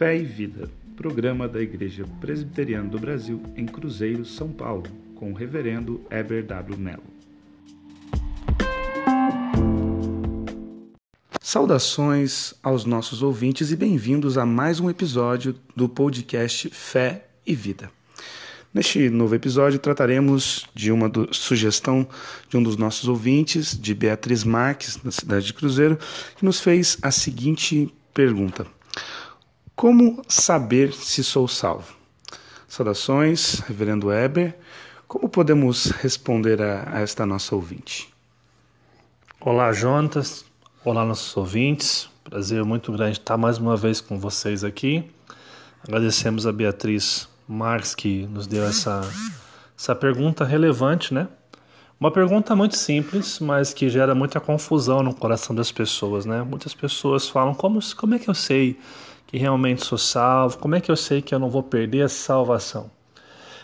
Fé e Vida, programa da Igreja Presbiteriana do Brasil em Cruzeiro, São Paulo, com o reverendo Eber W. Mello. Saudações aos nossos ouvintes e bem-vindos a mais um episódio do podcast Fé e Vida. Neste novo episódio trataremos de uma do, sugestão de um dos nossos ouvintes, de Beatriz Marques, da cidade de Cruzeiro, que nos fez a seguinte pergunta: Como saber se sou salvo? Saudações, Reverendo Weber. Como podemos responder a, a esta nossa ouvinte? Olá, Jonatas. Olá, nossos ouvintes. Prazer muito grande estar mais uma vez com vocês aqui. Agradecemos a Beatriz Marx que nos deu essa, essa pergunta relevante, né? Uma pergunta muito simples, mas que gera muita confusão no coração das pessoas, né? Muitas pessoas falam: como, como é que eu sei que realmente sou salvo? Como é que eu sei que eu não vou perder essa salvação?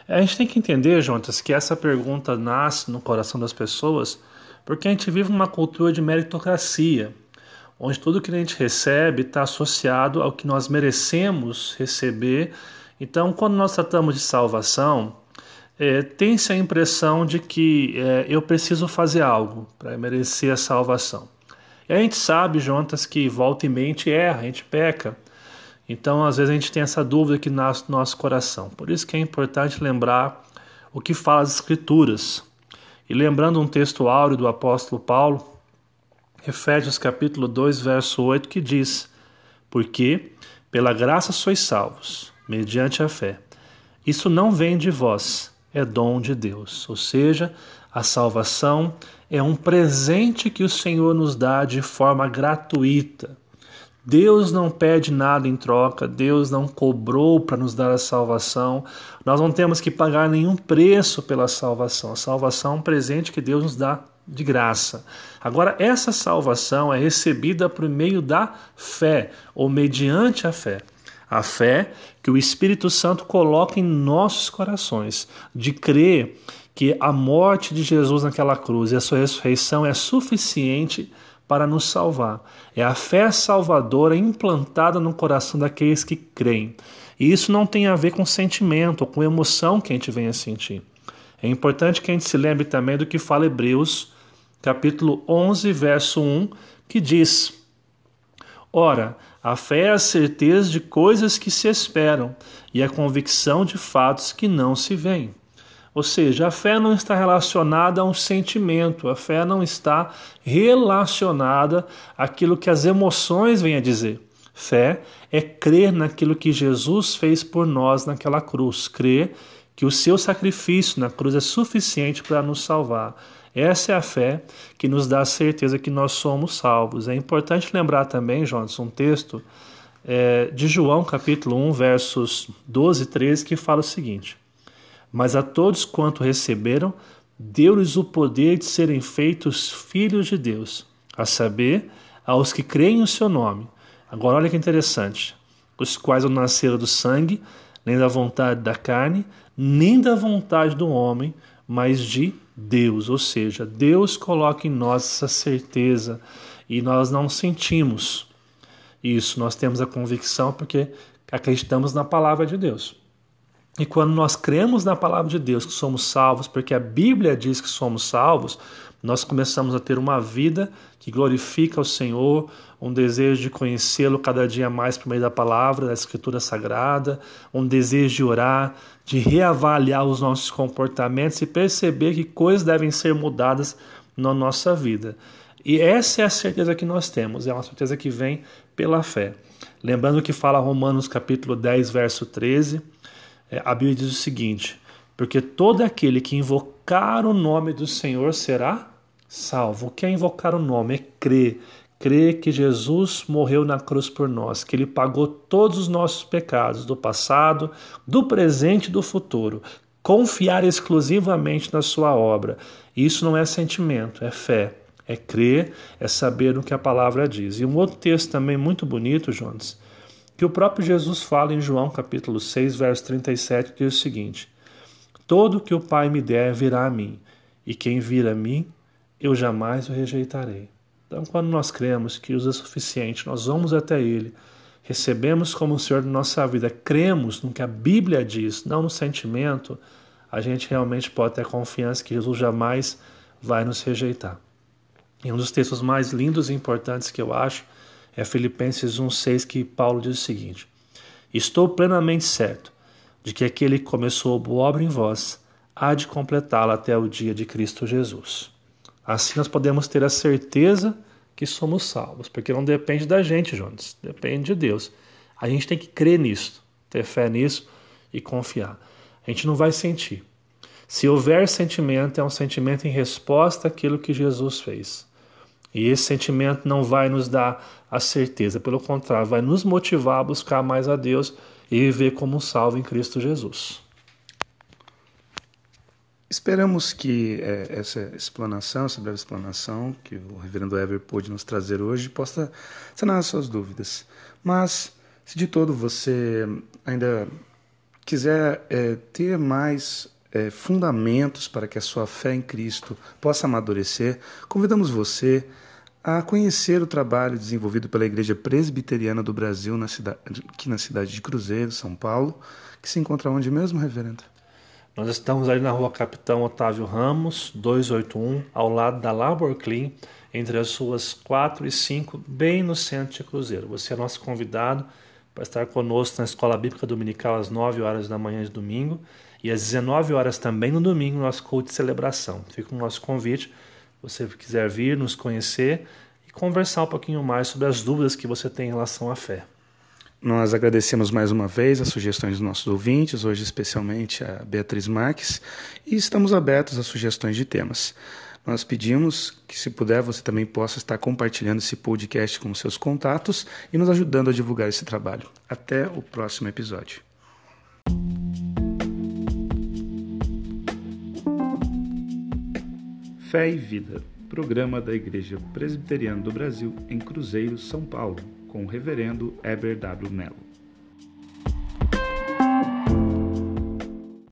A gente tem que entender, Juntas, que essa pergunta nasce no coração das pessoas porque a gente vive uma cultura de meritocracia, onde tudo que a gente recebe está associado ao que nós merecemos receber então, quando nós tratamos de salvação, é, tem-se a impressão de que é, eu preciso fazer algo para merecer a salvação. E a gente sabe, Jontas, que volta e mente erra, a gente peca. Então, às vezes, a gente tem essa dúvida que nasce no nosso coração. Por isso que é importante lembrar o que fala as Escrituras. E lembrando um texto áureo do apóstolo Paulo, Efésios capítulo 2, verso 8, que diz: Porque pela graça sois salvos mediante a fé. Isso não vem de vós, é dom de Deus. Ou seja, a salvação é um presente que o Senhor nos dá de forma gratuita. Deus não pede nada em troca, Deus não cobrou para nos dar a salvação, nós não temos que pagar nenhum preço pela salvação. A salvação é um presente que Deus nos dá de graça. Agora, essa salvação é recebida por meio da fé, ou mediante a fé. A fé que o Espírito Santo coloca em nossos corações, de crer que a morte de Jesus naquela cruz e a sua ressurreição é suficiente para nos salvar. É a fé salvadora implantada no coração daqueles que creem. E isso não tem a ver com sentimento ou com emoção que a gente venha sentir. É importante que a gente se lembre também do que fala Hebreus, capítulo 11, verso 1, que diz: Ora, a fé é a certeza de coisas que se esperam e a convicção de fatos que não se veem. Ou seja, a fé não está relacionada a um sentimento, a fé não está relacionada àquilo que as emoções vêm a dizer. Fé é crer naquilo que Jesus fez por nós naquela cruz, crer que o seu sacrifício na cruz é suficiente para nos salvar. Essa é a fé que nos dá a certeza que nós somos salvos. É importante lembrar também, Jonas, um texto é, de João, capítulo 1, versos 12 e 13, que fala o seguinte: Mas a todos quanto receberam, deu-lhes o poder de serem feitos filhos de Deus, a saber, aos que creem no seu nome. Agora, olha que interessante: os quais não nasceram do sangue, nem da vontade da carne, nem da vontade do homem, mas de Deus, ou seja, Deus coloca em nós essa certeza e nós não sentimos isso, nós temos a convicção porque acreditamos na palavra de Deus. E quando nós cremos na palavra de Deus que somos salvos, porque a Bíblia diz que somos salvos, nós começamos a ter uma vida que glorifica o Senhor, um desejo de conhecê-lo cada dia mais por meio da palavra, da Escritura Sagrada, um desejo de orar, de reavaliar os nossos comportamentos e perceber que coisas devem ser mudadas na nossa vida. E essa é a certeza que nós temos, é uma certeza que vem pela fé. Lembrando que fala Romanos capítulo 10, verso 13, é, a Bíblia diz o seguinte: Porque todo aquele que invocar o nome do Senhor será salvo. O que é invocar o nome? É crer. Crer que Jesus morreu na cruz por nós, que ele pagou todos os nossos pecados, do passado, do presente e do futuro. Confiar exclusivamente na sua obra. Isso não é sentimento, é fé. É crer, é saber no que a palavra diz. E um outro texto também muito bonito, Jonas, que o próprio Jesus fala em João capítulo 6, verso 37, que diz o seguinte: Todo que o Pai me der virá a mim, e quem vir a mim eu jamais o rejeitarei. Então, quando nós cremos que Deus é suficiente, nós vamos até Ele, recebemos como Senhor de nossa vida, cremos no que a Bíblia diz, não no sentimento, a gente realmente pode ter confiança que Jesus jamais vai nos rejeitar. E um dos textos mais lindos e importantes que eu acho é Filipenses 1,6, que Paulo diz o seguinte: Estou plenamente certo de que aquele que começou a boa obra em vós há de completá-la até o dia de Cristo Jesus. Assim nós podemos ter a certeza que somos salvos, porque não depende da gente, Jonas, depende de Deus. A gente tem que crer nisso, ter fé nisso e confiar. A gente não vai sentir. Se houver sentimento, é um sentimento em resposta àquilo que Jesus fez. E esse sentimento não vai nos dar a certeza, pelo contrário, vai nos motivar a buscar mais a Deus e viver como um salvo em Cristo Jesus. Esperamos que é, essa explanação, essa breve explanação que o reverendo Ever pôde nos trazer hoje possa sanar as suas dúvidas. Mas, se de todo você ainda quiser é, ter mais é, fundamentos para que a sua fé em Cristo possa amadurecer, convidamos você a conhecer o trabalho desenvolvido pela Igreja Presbiteriana do Brasil, na cidade, aqui na cidade de Cruzeiro, São Paulo, que se encontra onde mesmo, reverendo? Nós estamos ali na rua Capitão Otávio Ramos, 281, ao lado da Labor Clean, entre as ruas 4 e 5, bem no centro de Cruzeiro. Você é nosso convidado para estar conosco na Escola Bíblica Dominical às 9 horas da manhã de domingo e às 19 horas também no domingo, nosso culto de celebração. Fica o nosso convite, você quiser vir, nos conhecer e conversar um pouquinho mais sobre as dúvidas que você tem em relação à fé. Nós agradecemos mais uma vez as sugestões dos nossos ouvintes, hoje especialmente a Beatriz Marques, e estamos abertos a sugestões de temas. Nós pedimos que, se puder, você também possa estar compartilhando esse podcast com seus contatos e nos ajudando a divulgar esse trabalho. Até o próximo episódio. Fé e Vida, programa da Igreja Presbiteriana do Brasil em Cruzeiro, São Paulo com o reverendo Eber W. Mello.